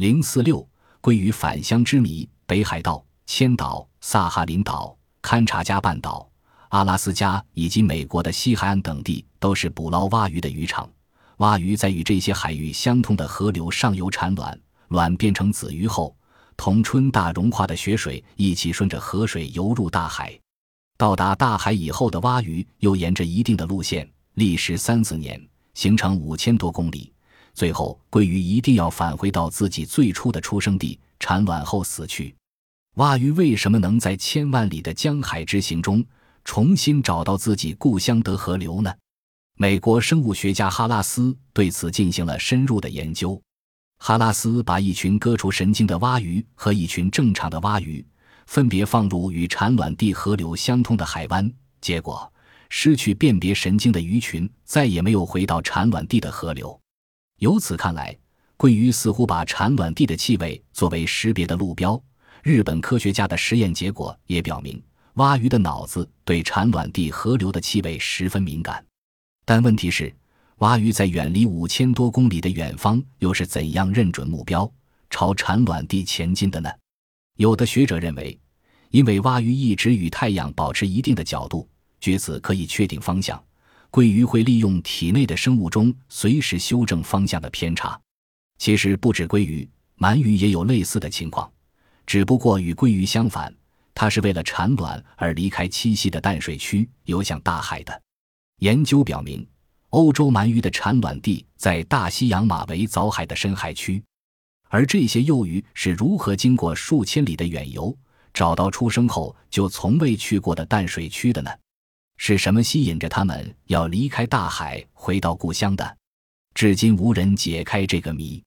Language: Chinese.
零四六鲑鱼返乡之谜：北海道、千岛、萨哈林岛、堪察加半岛、阿拉斯加以及美国的西海岸等地都是捕捞蛙鱼的渔场。蛙鱼在与这些海域相通的河流上游产卵，卵变成子鱼后，同春大融化的雪水一起顺着河水游入大海。到达大海以后的蛙鱼又沿着一定的路线，历时三四年，行程五千多公里。最后，鲑鱼一定要返回到自己最初的出生地，产卵后死去。蛙鱼为什么能在千万里的江海之行中重新找到自己故乡的河流呢？美国生物学家哈拉斯对此进行了深入的研究。哈拉斯把一群割除神经的蛙鱼和一群正常的蛙鱼分别放入与产卵地河流相通的海湾，结果，失去辨别神经的鱼群再也没有回到产卵地的河流。由此看来，鲑鱼似乎把产卵地的气味作为识别的路标。日本科学家的实验结果也表明，蛙鱼的脑子对产卵地河流的气味十分敏感。但问题是，蛙鱼在远离五千多公里的远方又是怎样认准目标，朝产卵地前进的呢？有的学者认为，因为蛙鱼一直与太阳保持一定的角度，据此可以确定方向。鲑鱼会利用体内的生物钟随时修正方向的偏差。其实不止鲑鱼，鳗鱼也有类似的情况，只不过与鲑鱼相反，它是为了产卵而离开栖息的淡水区，游向大海的。研究表明，欧洲鳗鱼的产卵地在大西洋马维藻海的深海区，而这些幼鱼是如何经过数千里的远游，找到出生后就从未去过的淡水区的呢？是什么吸引着他们要离开大海回到故乡的？至今无人解开这个谜。